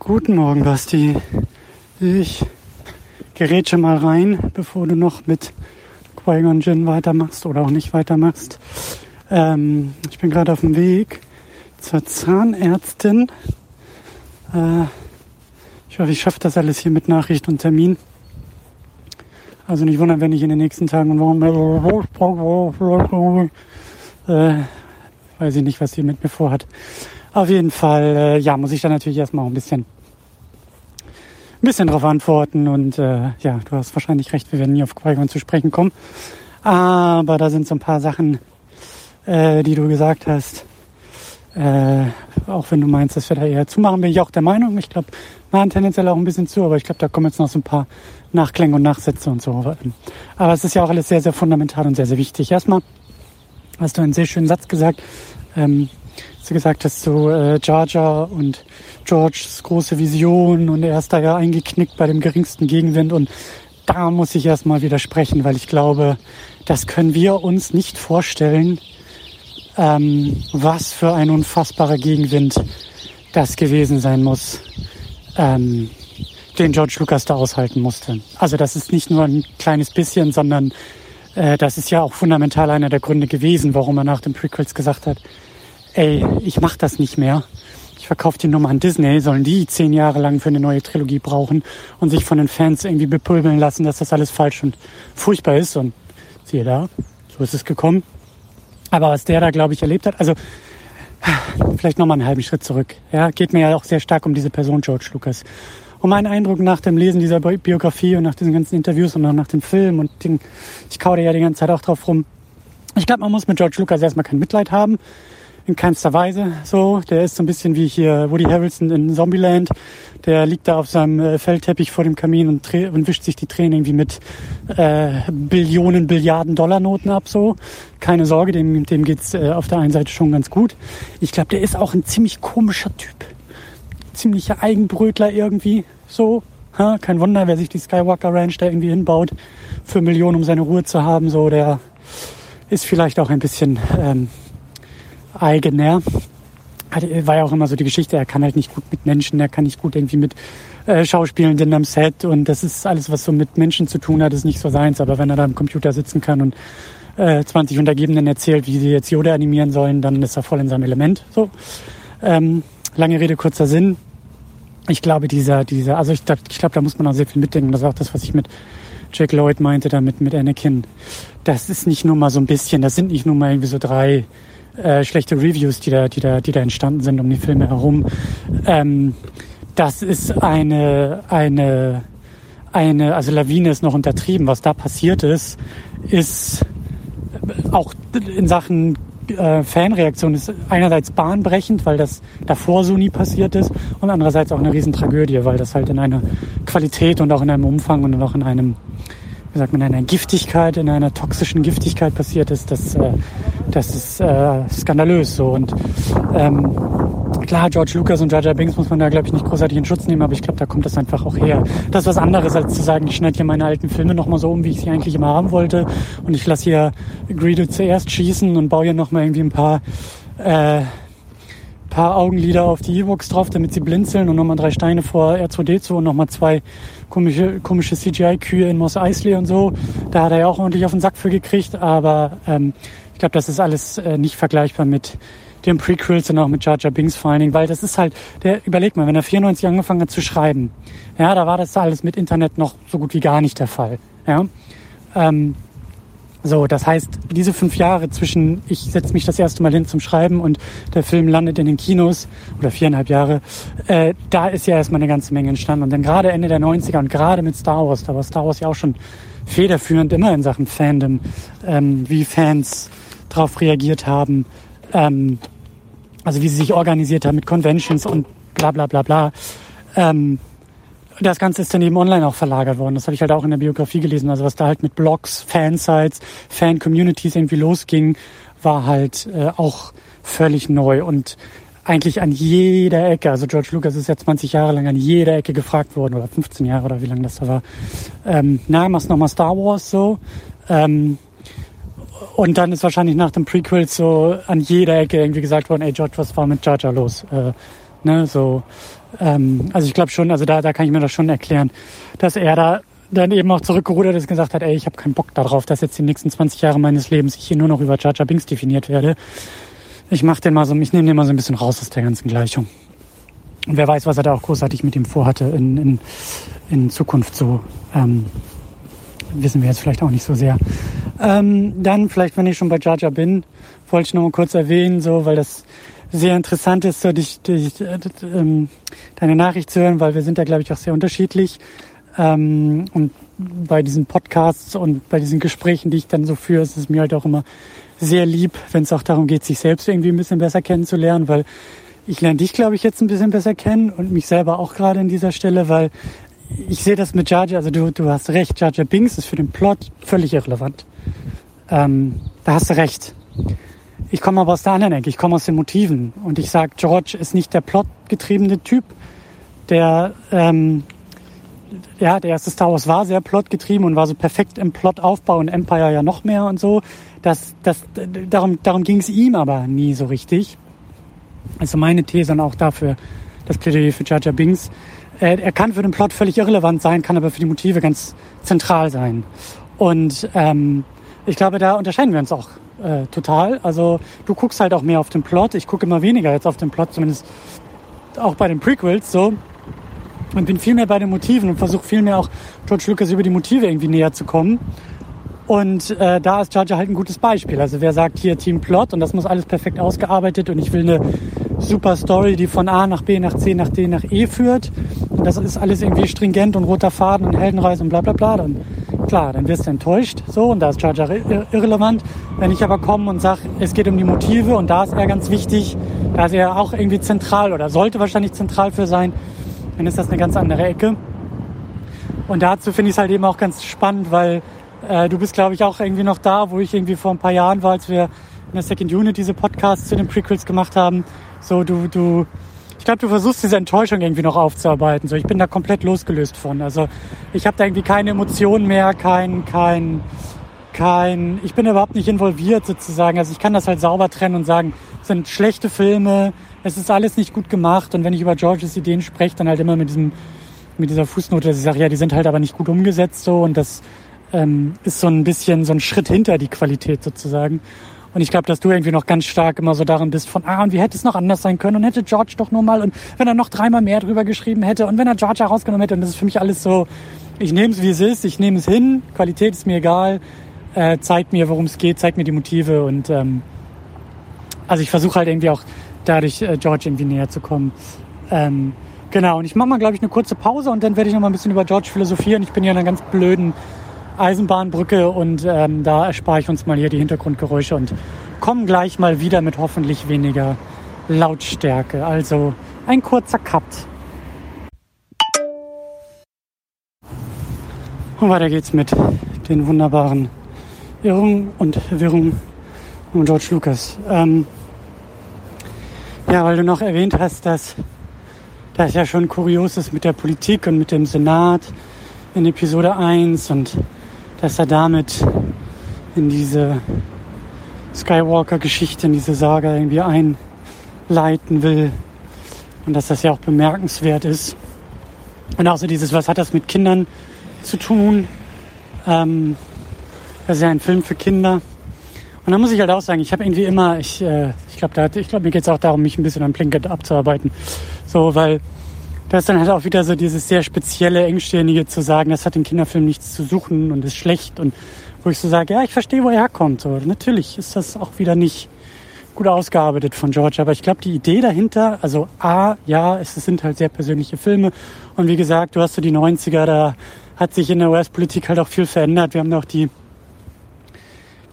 Guten Morgen, Basti. Ich gerätsche mal rein, bevor du noch mit Qui-Gon Jinn weitermachst oder auch nicht weitermachst. Ähm, ich bin gerade auf dem Weg zur Zahnärztin. Äh, ich hoffe, ich schaffe das alles hier mit Nachricht und Termin. Also nicht wundern, wenn ich in den nächsten Tagen und Wochen äh, weiß ich nicht, was sie mit mir vorhat. Auf jeden Fall, äh, ja, muss ich da natürlich erstmal ein bisschen, ein bisschen drauf antworten. Und äh, ja, du hast wahrscheinlich recht, wir werden nie auf qui zu sprechen kommen. Aber da sind so ein paar Sachen, äh, die du gesagt hast. Äh, auch wenn du meinst, dass wir da eher zumachen, bin ich auch der Meinung. Ich glaube, machen tendenziell auch ein bisschen zu, aber ich glaube, da kommen jetzt noch so ein paar Nachklänge und Nachsätze und so. Aber es ist ja auch alles sehr, sehr fundamental und sehr, sehr wichtig. Erstmal hast du einen sehr schönen Satz gesagt. Ähm, du gesagt hast, so äh, Jar Jar und Georges große Vision und er ist da ja eingeknickt bei dem geringsten Gegenwind und da muss ich erstmal widersprechen, weil ich glaube, das können wir uns nicht vorstellen, ähm, was für ein unfassbarer Gegenwind das gewesen sein muss, ähm, den George Lucas da aushalten musste. Also das ist nicht nur ein kleines bisschen, sondern äh, das ist ja auch fundamental einer der Gründe gewesen, warum er nach den Prequels gesagt hat, ey, ich mach das nicht mehr. Ich verkaufe die Nummer an Disney, sollen die zehn Jahre lang für eine neue Trilogie brauchen und sich von den Fans irgendwie bepöbeln lassen, dass das alles falsch und furchtbar ist. Und siehe da, so ist es gekommen. Aber was der da, glaube ich, erlebt hat, also vielleicht nochmal einen halben Schritt zurück. Ja, geht mir ja auch sehr stark um diese Person George Lucas. Und mein Eindruck nach dem Lesen dieser Biografie und nach diesen ganzen Interviews und auch nach dem Film und den, ich kaude ja die ganze Zeit auch drauf rum. Ich glaube, man muss mit George Lucas erstmal kein Mitleid haben in keinster Weise so. Der ist so ein bisschen wie hier Woody Harrelson in Zombieland. Der liegt da auf seinem äh, Feldteppich vor dem Kamin und, und wischt sich die Tränen irgendwie mit äh, Billionen, Billiarden Dollarnoten ab. So, keine Sorge, dem, dem geht's äh, auf der einen Seite schon ganz gut. Ich glaube, der ist auch ein ziemlich komischer Typ, ziemlicher Eigenbrötler irgendwie. So, ha? kein Wunder, wer sich die Skywalker Ranch da irgendwie hinbaut für Millionen, um seine Ruhe zu haben. So, der ist vielleicht auch ein bisschen ähm, eigener. War ja auch immer so die Geschichte, er kann halt nicht gut mit Menschen, er kann nicht gut irgendwie mit äh, Schauspielenden am Set und das ist alles, was so mit Menschen zu tun hat, ist nicht so seins. Aber wenn er da am Computer sitzen kann und äh, 20 Untergebenen erzählt, wie sie jetzt Yoda animieren sollen, dann ist er voll in seinem Element. So. Ähm, lange Rede, kurzer Sinn. Ich glaube, dieser, dieser, also ich, ich glaube, da muss man auch sehr viel mitdenken. Das ist auch das, was ich mit Jack Lloyd meinte, damit mit Anakin. Das ist nicht nur mal so ein bisschen, das sind nicht nur mal irgendwie so drei äh, schlechte Reviews, die da, die da, die da entstanden sind um die Filme herum. Ähm, das ist eine, eine, eine, also Lawine ist noch untertrieben. Was da passiert ist, ist auch in Sachen äh, Fanreaktion ist einerseits bahnbrechend, weil das davor so nie passiert ist und andererseits auch eine Riesentragödie, weil das halt in einer Qualität und auch in einem Umfang und auch in einem wie sagt man, in einer Giftigkeit, in einer toxischen Giftigkeit passiert ist, das, äh, das ist äh, skandalös so. Und ähm, klar, George Lucas und Jar Binks muss man da, glaube ich, nicht großartig in Schutz nehmen, aber ich glaube, da kommt das einfach auch her. Das ist was anderes, als zu sagen, ich schneide hier meine alten Filme nochmal so um, wie ich sie eigentlich immer haben wollte und ich lasse hier Greedo zuerst schießen und baue hier nochmal irgendwie ein paar äh, paar Augenlider auf die E-Books drauf, damit sie blinzeln und nochmal drei Steine vor R2D2 und nochmal zwei komische, komische CGI-Kühe in Moss Eisley und so. Da hat er ja auch ordentlich auf den Sack für gekriegt, aber ähm, ich glaube, das ist alles äh, nicht vergleichbar mit den Prequels und auch mit Jar Jar Binks vor allen Dingen, weil das ist halt, der, überleg mal, wenn er 94 angefangen hat zu schreiben, ja, da war das alles mit Internet noch so gut wie gar nicht der Fall, ja. Ähm, so, das heißt, diese fünf Jahre zwischen, ich setze mich das erste Mal hin zum Schreiben und der Film landet in den Kinos, oder viereinhalb Jahre, äh, da ist ja erstmal eine ganze Menge entstanden. Und dann gerade Ende der 90er und gerade mit Star Wars, da war Star Wars ja auch schon federführend immer in Sachen Fandom, ähm, wie Fans darauf reagiert haben, ähm, also wie sie sich organisiert haben mit Conventions und bla bla bla bla. Ähm, das Ganze ist dann eben online auch verlagert worden. Das habe ich halt auch in der Biografie gelesen. Also was da halt mit Blogs, Fansites, Fan-Communities irgendwie losging, war halt äh, auch völlig neu und eigentlich an jeder Ecke, also George Lucas ist ja 20 Jahre lang an jeder Ecke gefragt worden, oder 15 Jahre oder wie lange das da war, ähm, na, machst nochmal Star Wars so. Ähm, und dann ist wahrscheinlich nach dem Prequel so an jeder Ecke irgendwie gesagt worden, ey George, was war mit Jar Jar los? Äh, Ne, so, ähm, also ich glaube schon, also da, da kann ich mir das schon erklären, dass er da dann eben auch zurückgerudert ist und gesagt hat, ey, ich habe keinen Bock darauf, dass jetzt die nächsten 20 Jahre meines Lebens ich hier nur noch über Jar Jar Binks definiert werde. Ich mach den mal so, ich nehme den mal so ein bisschen raus aus der ganzen Gleichung. Und wer weiß, was er da auch großartig mit ihm vorhatte in, in, in Zukunft so. Ähm, wissen wir jetzt vielleicht auch nicht so sehr. Ähm, dann vielleicht, wenn ich schon bei Jar Jar bin, wollte ich noch mal kurz erwähnen, so, weil das sehr interessant ist, so dich, dich, äh, deine Nachricht zu hören, weil wir sind da, glaube ich, auch sehr unterschiedlich. Ähm, und bei diesen Podcasts und bei diesen Gesprächen, die ich dann so führe, ist es mir halt auch immer sehr lieb, wenn es auch darum geht, sich selbst irgendwie ein bisschen besser kennenzulernen, weil ich lerne dich, glaube ich, jetzt ein bisschen besser kennen und mich selber auch gerade an dieser Stelle, weil ich sehe das mit Jar, also du, du hast recht, Jar Jar Binks ist für den Plot völlig irrelevant. Ähm, da hast du recht. Ich komme aber aus der anderen Ecke, ich komme aus den Motiven und ich sage, George ist nicht der plotgetriebene Typ, der ähm, ja, der erste Star Wars war sehr plotgetrieben und war so perfekt im Plotaufbau und Empire ja noch mehr und so. Das, das, darum darum ging es ihm aber nie so richtig. Also meine These und auch dafür das Plädoyer für Binks. Er, er kann für den Plot völlig irrelevant sein, kann aber für die Motive ganz zentral sein. Und ähm, ich glaube, da unterscheiden wir uns auch äh, total. Also du guckst halt auch mehr auf den Plot. Ich gucke immer weniger jetzt auf den Plot, zumindest auch bei den Prequels so. Und bin viel mehr bei den Motiven und versuche viel mehr auch George Lucas über die Motive irgendwie näher zu kommen. Und äh, da ist Jar halt ein gutes Beispiel. Also wer sagt hier Team Plot und das muss alles perfekt ausgearbeitet und ich will eine super Story, die von A nach B nach C nach D nach E führt. Und das ist alles irgendwie stringent und roter Faden und Heldenreise und bla bla bla. Dann klar, dann wirst du enttäuscht. So, und da ist Jar irrelevant. Wenn ich aber komme und sage, es geht um die Motive und da ist er ganz wichtig, da ist er auch irgendwie zentral oder sollte wahrscheinlich zentral für sein, dann ist das eine ganz andere Ecke. Und dazu finde ich es halt eben auch ganz spannend, weil äh, du bist, glaube ich, auch irgendwie noch da, wo ich irgendwie vor ein paar Jahren war, als wir in der Second Unit diese Podcasts zu den Prequels gemacht haben. So, du, du, ich glaube, du versuchst diese Enttäuschung irgendwie noch aufzuarbeiten. So, ich bin da komplett losgelöst von. Also, ich habe da irgendwie keine Emotionen mehr, kein, kein, kein, ich bin überhaupt nicht involviert sozusagen. Also, ich kann das halt sauber trennen und sagen, es sind schlechte Filme, es ist alles nicht gut gemacht. Und wenn ich über Georges Ideen spreche, dann halt immer mit diesem, mit dieser Fußnote, dass ich sage, ja, die sind halt aber nicht gut umgesetzt so und das ähm, ist so ein bisschen so ein Schritt hinter die Qualität sozusagen. Und ich glaube, dass du irgendwie noch ganz stark immer so darin bist von, ah, und wie hätte es noch anders sein können und hätte George doch nur mal und wenn er noch dreimal mehr drüber geschrieben hätte und wenn er George herausgenommen hätte und das ist für mich alles so, ich nehme es wie es ist, ich nehme es hin, Qualität ist mir egal, äh, zeigt mir, worum es geht, zeigt mir die Motive und ähm, also ich versuche halt irgendwie auch dadurch äh, George irgendwie näher zu kommen. Ähm, genau, und ich mache mal, glaube ich, eine kurze Pause und dann werde ich noch mal ein bisschen über George philosophieren. Ich bin ja in einer ganz blöden Eisenbahnbrücke und ähm, da erspare ich uns mal hier die Hintergrundgeräusche und komme gleich mal wieder mit hoffentlich weniger Lautstärke. Also ein kurzer Cut. Und weiter geht's mit den wunderbaren Irrungen und Wirrungen von George Lucas. Ähm, ja, weil du noch erwähnt hast, dass das ja schon kurios ist mit der Politik und mit dem Senat in Episode 1 und dass er damit in diese Skywalker-Geschichte, in diese Saga irgendwie einleiten will. Und dass das ja auch bemerkenswert ist. Und auch so dieses, was hat das mit Kindern zu tun? Ähm, das ist ja ein Film für Kinder. Und da muss ich halt auch sagen, ich habe irgendwie immer, ich, äh, ich glaube, glaub, mir geht es auch darum, mich ein bisschen am Plinkett abzuarbeiten. So, weil da ist dann halt auch wieder so dieses sehr spezielle, engstirnige zu sagen, das hat im Kinderfilm nichts zu suchen und ist schlecht und wo ich so sage, ja, ich verstehe, wo er herkommt. So, natürlich ist das auch wieder nicht gut ausgearbeitet von George, aber ich glaube, die Idee dahinter, also A, ja, es sind halt sehr persönliche Filme und wie gesagt, du hast so die 90er, da hat sich in der US-Politik halt auch viel verändert. Wir haben auch die,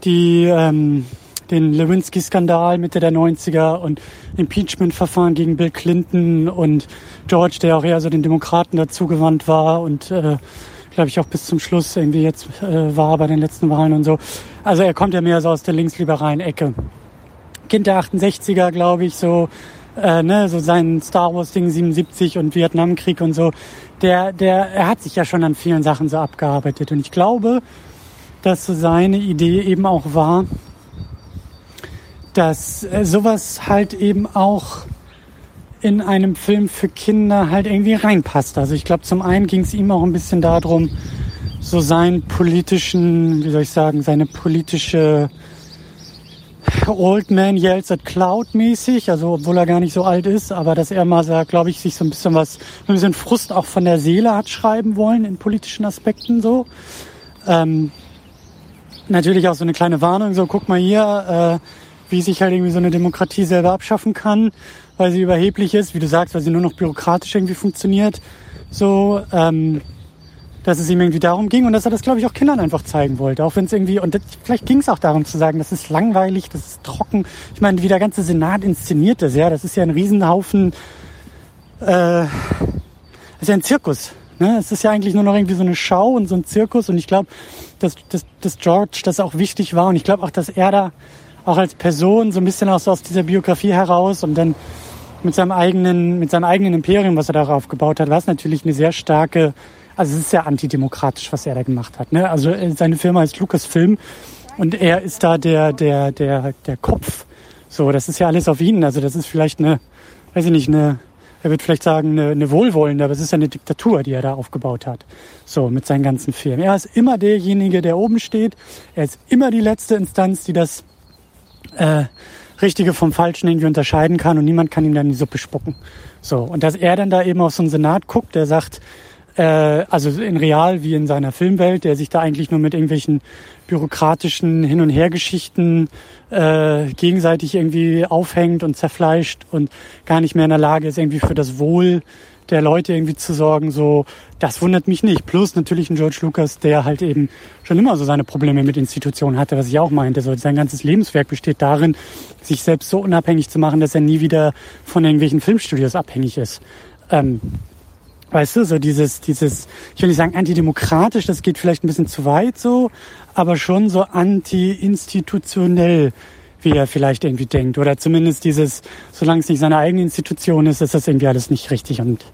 die ähm, den Lewinsky-Skandal Mitte der 90er und Impeachment-Verfahren gegen Bill Clinton und George, der auch eher so den Demokraten dazugewandt war und äh, glaube ich auch bis zum Schluss irgendwie jetzt äh, war bei den letzten Wahlen und so. Also er kommt ja mehr so aus der linksliberalen Ecke. Kind der 68er, glaube ich, so, äh, ne, so sein Star Wars Ding 77 und Vietnamkrieg und so. Der, der, er hat sich ja schon an vielen Sachen so abgearbeitet und ich glaube, dass so seine Idee eben auch war, dass äh, sowas halt eben auch in einem Film für Kinder halt irgendwie reinpasst. Also ich glaube, zum einen ging es ihm auch ein bisschen darum, so seinen politischen, wie soll ich sagen, seine politische Old Man Yells at Cloud mäßig, also obwohl er gar nicht so alt ist, aber dass er mal, glaube ich, sich so ein bisschen was, ein bisschen Frust auch von der Seele hat schreiben wollen in politischen Aspekten so. Ähm, natürlich auch so eine kleine Warnung, so guck mal hier, äh, wie sich halt irgendwie so eine Demokratie selber abschaffen kann, weil sie überheblich ist, wie du sagst, weil sie nur noch bürokratisch irgendwie funktioniert. So, ähm, dass es ihm irgendwie darum ging und dass er das, glaube ich, auch Kindern einfach zeigen wollte. Auch wenn es irgendwie, und das, vielleicht ging es auch darum zu sagen, das ist langweilig, das ist trocken. Ich meine, wie der ganze Senat inszeniert das, ja, das ist ja ein Riesenhaufen, äh, das ist ja ein Zirkus. Ne? Es ist ja eigentlich nur noch irgendwie so eine Schau und so ein Zirkus und ich glaube, dass, dass, dass George das auch wichtig war und ich glaube auch, dass er da auch als Person so ein bisschen aus, aus dieser Biografie heraus und dann mit seinem eigenen, mit seinem eigenen Imperium, was er darauf gebaut hat, war es natürlich eine sehr starke also es ist sehr antidemokratisch, was er da gemacht hat. Ne? Also äh, seine Firma heißt Lucasfilm und er ist da der, der, der, der Kopf. So, das ist ja alles auf ihn. Also das ist vielleicht eine, weiß ich nicht, eine, er wird vielleicht sagen, eine, eine wohlwollende, aber es ist ja eine Diktatur, die er da aufgebaut hat. So, mit seinen ganzen Firmen. Er ist immer derjenige, der oben steht. Er ist immer die letzte Instanz, die das äh, Richtige vom Falschen irgendwie unterscheiden kann und niemand kann ihm dann die Suppe spucken. So, und dass er dann da eben auf so einen Senat guckt, der sagt, äh, also in real wie in seiner Filmwelt, der sich da eigentlich nur mit irgendwelchen bürokratischen Hin- und Hergeschichten äh, gegenseitig irgendwie aufhängt und zerfleischt und gar nicht mehr in der Lage ist, irgendwie für das Wohl der Leute irgendwie zu sorgen, so, das wundert mich nicht. Plus natürlich ein George Lucas, der halt eben schon immer so seine Probleme mit Institutionen hatte, was ich auch meinte. So, sein ganzes Lebenswerk besteht darin, sich selbst so unabhängig zu machen, dass er nie wieder von irgendwelchen Filmstudios abhängig ist. Ähm, Weißt du, so dieses, dieses, ich will nicht sagen antidemokratisch, das geht vielleicht ein bisschen zu weit so, aber schon so anti-institutionell, wie er vielleicht irgendwie denkt. Oder zumindest dieses, solange es nicht seine eigene Institution ist, ist das irgendwie alles nicht richtig und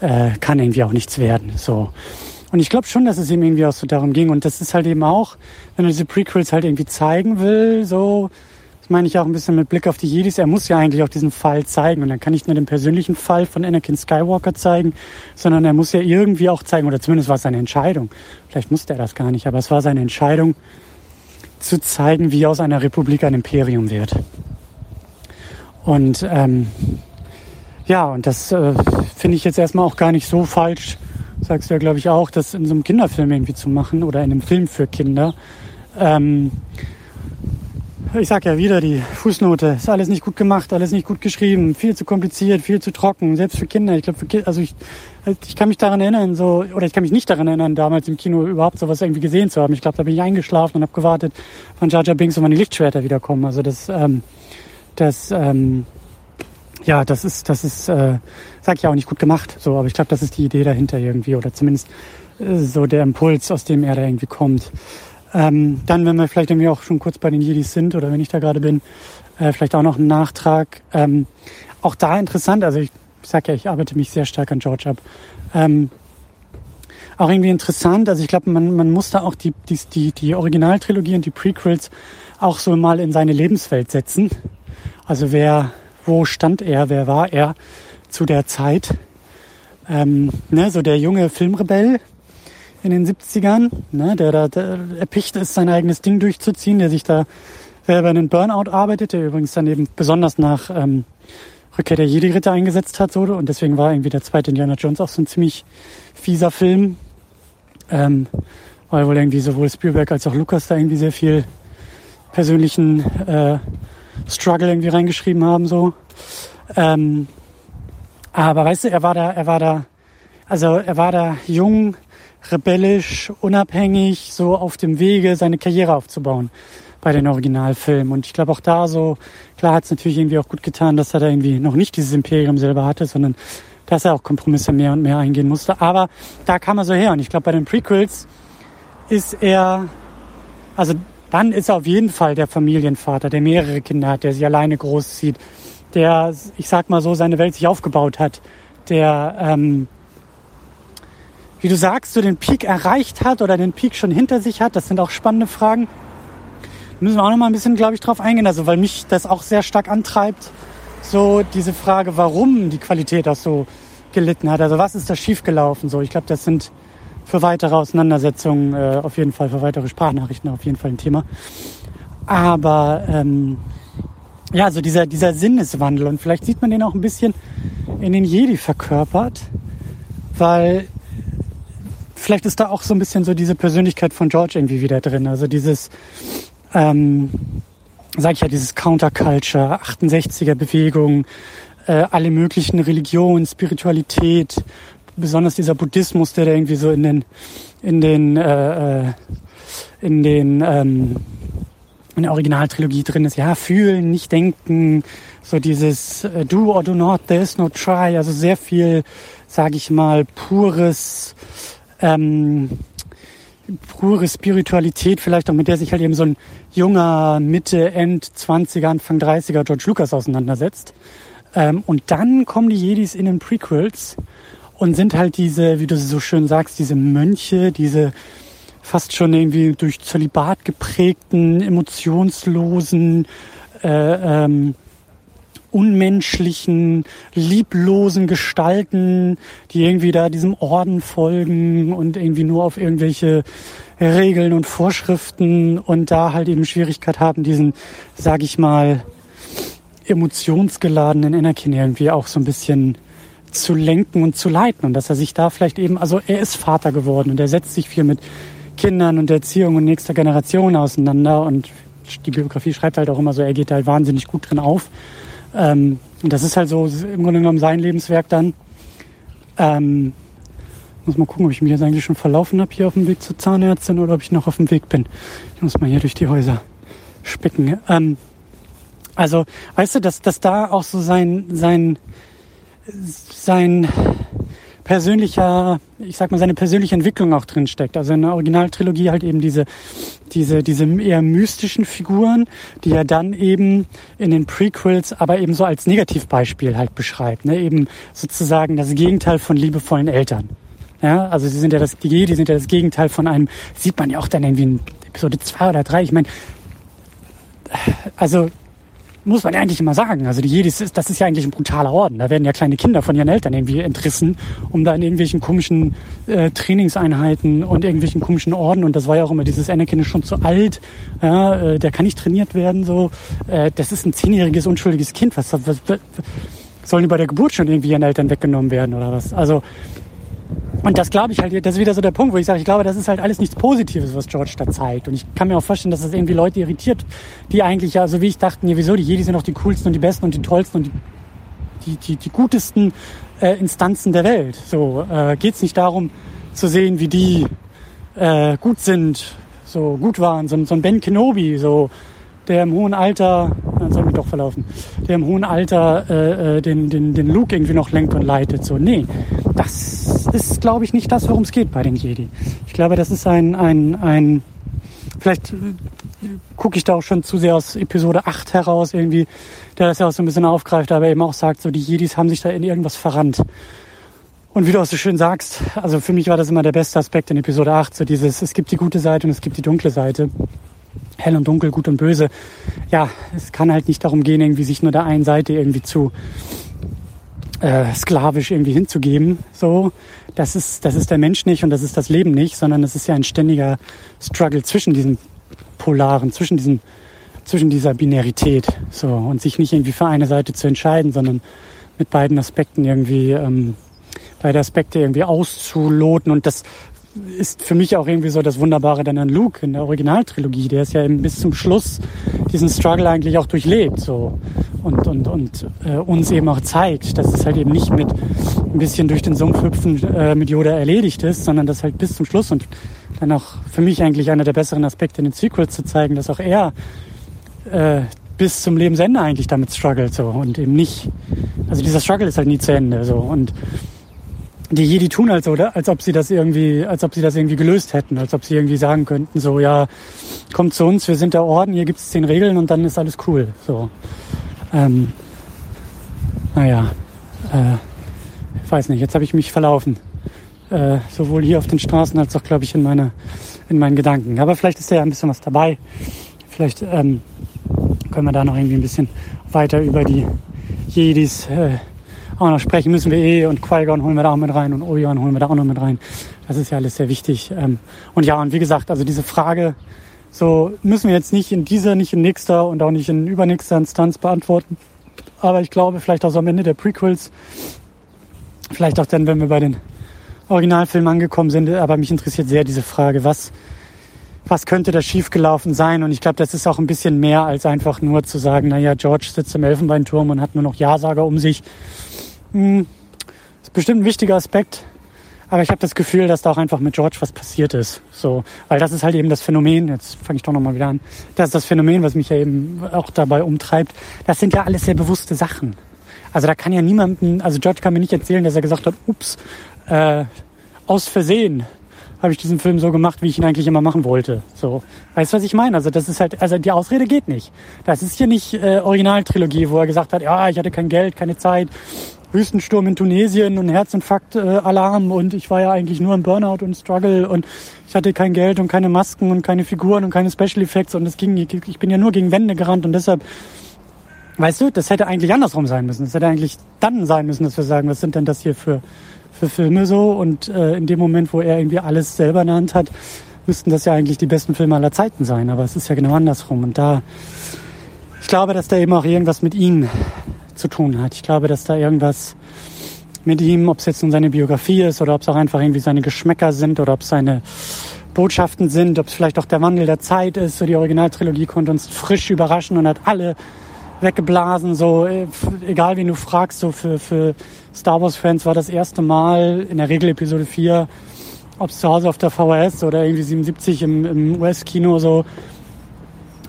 äh, kann irgendwie auch nichts werden. So. Und ich glaube schon, dass es ihm irgendwie auch so darum ging. Und das ist halt eben auch, wenn er diese Prequels halt irgendwie zeigen will, so, das meine ich auch ein bisschen mit Blick auf die Jedis. Er muss ja eigentlich auch diesen Fall zeigen. Und dann kann nicht nur den persönlichen Fall von Anakin Skywalker zeigen, sondern er muss ja irgendwie auch zeigen, oder zumindest war es seine Entscheidung. Vielleicht musste er das gar nicht, aber es war seine Entscheidung, zu zeigen, wie aus einer Republik ein Imperium wird. Und ähm, ja, und das äh, finde ich jetzt erstmal auch gar nicht so falsch, sagst du ja, glaube ich, auch, das in so einem Kinderfilm irgendwie zu machen oder in einem Film für Kinder. Ähm, ich sag ja wieder die Fußnote, ist alles nicht gut gemacht, alles nicht gut geschrieben, viel zu kompliziert, viel zu trocken, selbst für Kinder. Ich glaube, Kinder, also ich, ich kann mich daran erinnern, so, oder ich kann mich nicht daran erinnern, damals im Kino überhaupt sowas irgendwie gesehen zu haben. Ich glaube, da bin ich eingeschlafen und habe gewartet, wann Jar Jar Binks und wann die Lichtschwerter wiederkommen. Also das, ähm, das, ähm, ja, das ist, das ist, äh, sag ich auch nicht gut gemacht. So, aber ich glaube, das ist die Idee dahinter irgendwie, oder zumindest äh, so der Impuls, aus dem er da irgendwie kommt. Ähm, dann, wenn wir vielleicht irgendwie auch schon kurz bei den Jedis sind oder wenn ich da gerade bin, äh, vielleicht auch noch ein Nachtrag. Ähm, auch da interessant, also ich, ich sag ja, ich arbeite mich sehr stark an George ab. Ähm, auch irgendwie interessant, also ich glaube, man, man muss da auch die, die, die, die Originaltrilogie und die Prequels auch so mal in seine Lebenswelt setzen. Also wer, wo stand er, wer war er zu der Zeit? Ähm, ne, so der junge Filmrebell, in den 70ern, ne, der da erpicht ist, sein eigenes Ding durchzuziehen, der sich da selber in den Burnout arbeitet, der übrigens dann eben besonders nach ähm, Rückkehr der Jedi-Ritter eingesetzt hat. So, und deswegen war irgendwie der zweite Indiana Jones auch so ein ziemlich fieser Film. Ähm, weil wohl irgendwie sowohl Spielberg als auch Lucas da irgendwie sehr viel persönlichen äh, Struggle irgendwie reingeschrieben haben. so. Ähm, aber weißt du, er war da, er war da, also er war da jung, rebellisch, unabhängig, so auf dem Wege, seine Karriere aufzubauen bei den Originalfilmen. Und ich glaube auch da so, klar hat es natürlich irgendwie auch gut getan, dass er da irgendwie noch nicht dieses Imperium selber hatte, sondern dass er auch Kompromisse mehr und mehr eingehen musste. Aber da kam er so her. Und ich glaube, bei den Prequels ist er, also dann ist er auf jeden Fall der Familienvater, der mehrere Kinder hat, der sich alleine großzieht, der, ich sag mal so, seine Welt sich aufgebaut hat, der ähm, wie du sagst, so den Peak erreicht hat oder den Peak schon hinter sich hat. Das sind auch spannende Fragen. Da müssen wir auch noch mal ein bisschen, glaube ich, drauf eingehen. Also, weil mich das auch sehr stark antreibt, so diese Frage, warum die Qualität auch so gelitten hat. Also was ist da schiefgelaufen? So, ich glaube, das sind für weitere Auseinandersetzungen äh, auf jeden Fall, für weitere Sprachnachrichten auf jeden Fall ein Thema. Aber ähm, ja, so dieser, dieser Sinneswandel und vielleicht sieht man den auch ein bisschen in den Jedi verkörpert, weil vielleicht ist da auch so ein bisschen so diese Persönlichkeit von George irgendwie wieder drin. Also dieses, ähm, sag ich ja, dieses Counterculture, 68er Bewegung, äh, alle möglichen Religionen, Spiritualität, besonders dieser Buddhismus, der da irgendwie so in den, in den, äh, äh in den, ähm, in der Originaltrilogie drin ist. Ja, fühlen, nicht denken, so dieses äh, do or do not, there is no try, also sehr viel, sage ich mal, pures, ähm, pure Spiritualität, vielleicht auch mit der sich halt eben so ein junger Mitte, End 20er, Anfang 30er George Lucas auseinandersetzt. Ähm, und dann kommen die Jedis in den Prequels und sind halt diese, wie du so schön sagst, diese Mönche, diese fast schon irgendwie durch Zölibat geprägten, emotionslosen, äh, ähm, unmenschlichen, lieblosen Gestalten, die irgendwie da diesem Orden folgen und irgendwie nur auf irgendwelche Regeln und Vorschriften und da halt eben Schwierigkeit haben, diesen, sag ich mal, emotionsgeladenen Anakin irgendwie auch so ein bisschen zu lenken und zu leiten und dass er sich da vielleicht eben, also er ist Vater geworden und er setzt sich viel mit Kindern und Erziehung und nächster Generation auseinander und die Biografie schreibt halt auch immer so, er geht halt wahnsinnig gut drin auf ähm, und das ist halt so im Grunde genommen sein Lebenswerk dann. Ähm, muss mal gucken, ob ich mich jetzt eigentlich schon verlaufen habe hier auf dem Weg zur Zahnärztin oder ob ich noch auf dem Weg bin. Ich muss mal hier durch die Häuser spicken. Ähm, also, weißt du, dass, dass da auch so sein, sein, sein persönlicher, ich sag mal, seine persönliche Entwicklung auch drin steckt. Also in der Originaltrilogie halt eben diese, diese, diese eher mystischen Figuren, die er dann eben in den Prequels aber eben so als Negativbeispiel halt beschreibt. Ne? Eben sozusagen das Gegenteil von liebevollen Eltern. Ja, also sie sind ja das, die Jedi sind ja das Gegenteil von einem, sieht man ja auch dann irgendwie in Episode 2 oder 3. Ich meine, also muss man ja eigentlich immer sagen. Also die Jedis, ist, das ist ja eigentlich ein brutaler Orden. Da werden ja kleine Kinder von ihren Eltern irgendwie entrissen, um da in irgendwelchen komischen äh, Trainingseinheiten und irgendwelchen komischen Orden. Und das war ja auch immer dieses Anakin ist schon zu alt, ja, äh, der kann nicht trainiert werden. So, äh, das ist ein zehnjähriges unschuldiges Kind. Was, was, was sollen die bei der Geburt schon irgendwie ihren Eltern weggenommen werden oder was? Also und das glaube ich halt, das ist wieder so der Punkt, wo ich sage, ich glaube, das ist halt alles nichts Positives, was George da zeigt. Und ich kann mir auch vorstellen, dass das irgendwie Leute irritiert, die eigentlich ja, so wie ich dachten, ja, wieso, die Jedi sind doch die coolsten und die besten und die tollsten und die, die, die, die gutesten äh, Instanzen der Welt. So äh, geht nicht darum zu sehen, wie die äh, gut sind, so gut waren, so, so ein Ben Kenobi, so der im hohen Alter, dann soll mich doch verlaufen, der im hohen Alter äh, äh, den, den, den Luke irgendwie noch lenkt und leitet. So, nee, das ist, glaube ich, nicht das, worum es geht bei den Jedi. Ich glaube, das ist ein, ein, ein vielleicht äh, gucke ich da auch schon zu sehr aus Episode 8 heraus irgendwie, der das ja auch so ein bisschen aufgreift, aber eben auch sagt, so die Jedis haben sich da in irgendwas verrannt. Und wie du auch so schön sagst, also für mich war das immer der beste Aspekt in Episode 8, so dieses, es gibt die gute Seite und es gibt die dunkle Seite hell und dunkel, gut und böse. Ja, es kann halt nicht darum gehen, irgendwie sich nur der einen Seite irgendwie zu äh, sklavisch irgendwie hinzugeben. So, das ist, das ist der Mensch nicht und das ist das Leben nicht, sondern es ist ja ein ständiger Struggle zwischen diesen Polaren, zwischen diesen, zwischen dieser Binarität. So, und sich nicht irgendwie für eine Seite zu entscheiden, sondern mit beiden Aspekten irgendwie, ähm, beide Aspekte irgendwie auszuloten und das ist für mich auch irgendwie so das Wunderbare dann an Luke in der Originaltrilogie. Der ist ja eben bis zum Schluss diesen Struggle eigentlich auch durchlebt so und, und, und äh, uns eben auch zeigt, dass es halt eben nicht mit ein bisschen durch den Sumpf hüpfen äh, mit Yoda erledigt ist, sondern das halt bis zum Schluss und dann auch für mich eigentlich einer der besseren Aspekte in den Sequels zu zeigen, dass auch er äh, bis zum Lebensende eigentlich damit struggelt so und eben nicht, also dieser Struggle ist halt nie zu Ende so und die Jedi tun halt so, oder? Als ob sie das irgendwie, als ob sie das irgendwie gelöst hätten, als ob sie irgendwie sagen könnten, so, ja, kommt zu uns, wir sind der Orden, hier gibt es zehn Regeln und dann ist alles cool. So. Ähm, naja, äh, weiß nicht, jetzt habe ich mich verlaufen. Äh, sowohl hier auf den Straßen als auch, glaube ich, in, meine, in meinen Gedanken. Aber vielleicht ist da ja ein bisschen was dabei. Vielleicht ähm, können wir da noch irgendwie ein bisschen weiter über die Jedis äh, auch noch sprechen müssen wir eh und Qui-Gon holen wir da auch mit rein und Obi-Wan holen wir da auch noch mit rein. Das ist ja alles sehr wichtig. Ähm, und ja, und wie gesagt, also diese Frage, so müssen wir jetzt nicht in dieser, nicht in nächster und auch nicht in übernächster Instanz beantworten. Aber ich glaube, vielleicht auch so am Ende der Prequels, vielleicht auch dann, wenn wir bei den Originalfilmen angekommen sind. Aber mich interessiert sehr diese Frage, was, was könnte da schiefgelaufen sein? Und ich glaube, das ist auch ein bisschen mehr als einfach nur zu sagen, naja, George sitzt im Elfenbeinturm und hat nur noch Ja-Sager um sich. Hm, ist bestimmt ein wichtiger Aspekt. Aber ich habe das Gefühl, dass da auch einfach mit George was passiert ist. So, weil das ist halt eben das Phänomen, jetzt fange ich doch nochmal wieder an, das ist das Phänomen, was mich ja eben auch dabei umtreibt. Das sind ja alles sehr bewusste Sachen. Also da kann ja niemanden, also George kann mir nicht erzählen, dass er gesagt hat, ups, äh, aus Versehen habe ich diesen Film so gemacht, wie ich ihn eigentlich immer machen wollte. So, weißt du, was ich meine? Also das ist halt, also die Ausrede geht nicht. Das ist hier nicht äh, Originaltrilogie, wo er gesagt hat, ja, ich hatte kein Geld, keine Zeit, Wüstensturm in Tunesien und Herzinfarkt-Alarm äh, und ich war ja eigentlich nur im Burnout und Struggle und ich hatte kein Geld und keine Masken und keine Figuren und keine Special Effects und es ging, ich bin ja nur gegen Wände gerannt und deshalb, weißt du, das hätte eigentlich andersrum sein müssen. Das hätte eigentlich dann sein müssen, dass wir sagen, was sind denn das hier für, für Filme so und äh, in dem Moment, wo er irgendwie alles selber in der Hand hat, müssten das ja eigentlich die besten Filme aller Zeiten sein, aber es ist ja genau andersrum und da, ich glaube, dass da eben auch irgendwas mit ihm zu tun hat. Ich glaube, dass da irgendwas mit ihm, ob es jetzt nun seine Biografie ist oder ob es auch einfach irgendwie seine Geschmäcker sind oder ob es seine Botschaften sind, ob es vielleicht auch der Wandel der Zeit ist. So die Originaltrilogie konnte uns frisch überraschen und hat alle weggeblasen. So äh, egal wen du fragst, so für, für Star Wars Fans war das erste Mal in der Regel Episode 4, ob es zu Hause auf der VHS oder irgendwie 77 im, im US-Kino so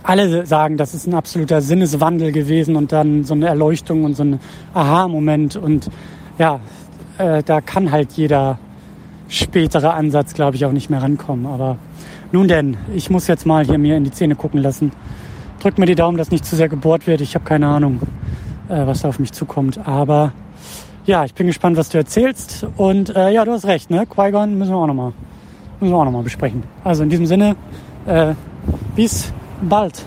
alle sagen, das ist ein absoluter Sinneswandel gewesen und dann so eine Erleuchtung und so ein Aha-Moment. Und ja, äh, da kann halt jeder spätere Ansatz, glaube ich, auch nicht mehr rankommen. Aber nun denn, ich muss jetzt mal hier mir in die Zähne gucken lassen. Drückt mir die Daumen, dass nicht zu sehr gebohrt wird. Ich habe keine Ahnung, äh, was da auf mich zukommt. Aber ja, ich bin gespannt, was du erzählst. Und äh, ja, du hast recht, ne? Qui-Gon müssen wir auch nochmal noch besprechen. Also in diesem Sinne, äh, bis bald.